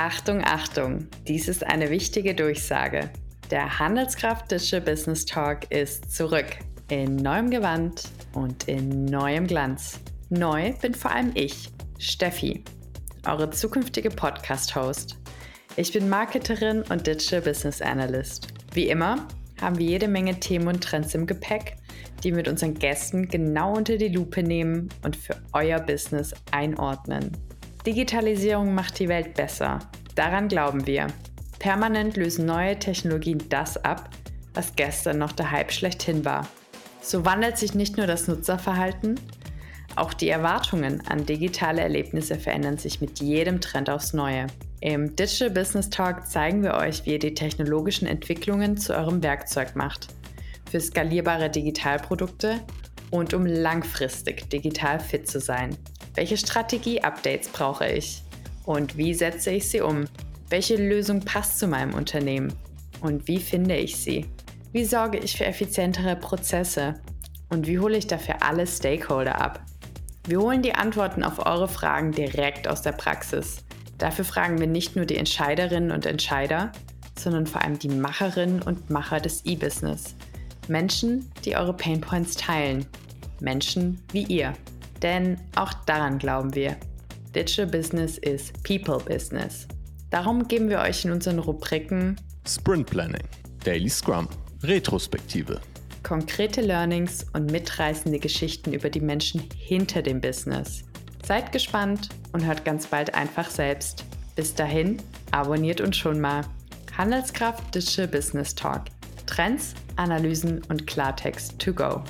Achtung, Achtung, dies ist eine wichtige Durchsage. Der Handelskraft Digital Business Talk ist zurück in neuem Gewand und in neuem Glanz. Neu bin vor allem ich, Steffi, eure zukünftige Podcast-Host. Ich bin Marketerin und Digital Business Analyst. Wie immer haben wir jede Menge Themen und Trends im Gepäck, die wir mit unseren Gästen genau unter die Lupe nehmen und für euer Business einordnen. Digitalisierung macht die Welt besser. Daran glauben wir. Permanent lösen neue Technologien das ab, was gestern noch der Hype schlechthin war. So wandelt sich nicht nur das Nutzerverhalten, auch die Erwartungen an digitale Erlebnisse verändern sich mit jedem Trend aufs Neue. Im Digital Business Talk zeigen wir euch, wie ihr die technologischen Entwicklungen zu eurem Werkzeug macht. Für skalierbare Digitalprodukte und um langfristig digital fit zu sein. Welche Strategie-Updates brauche ich? Und wie setze ich sie um? Welche Lösung passt zu meinem Unternehmen? Und wie finde ich sie? Wie sorge ich für effizientere Prozesse? Und wie hole ich dafür alle Stakeholder ab? Wir holen die Antworten auf eure Fragen direkt aus der Praxis. Dafür fragen wir nicht nur die Entscheiderinnen und Entscheider, sondern vor allem die Macherinnen und Macher des E-Business. Menschen, die eure Painpoints teilen. Menschen wie ihr. Denn auch daran glauben wir. Digital Business ist People Business. Darum geben wir euch in unseren Rubriken Sprint Planning, Daily Scrum, Retrospektive, konkrete Learnings und mitreißende Geschichten über die Menschen hinter dem Business. Seid gespannt und hört ganz bald einfach selbst. Bis dahin, abonniert uns schon mal. Handelskraft Digital Business Talk. Trends, Analysen und Klartext to go.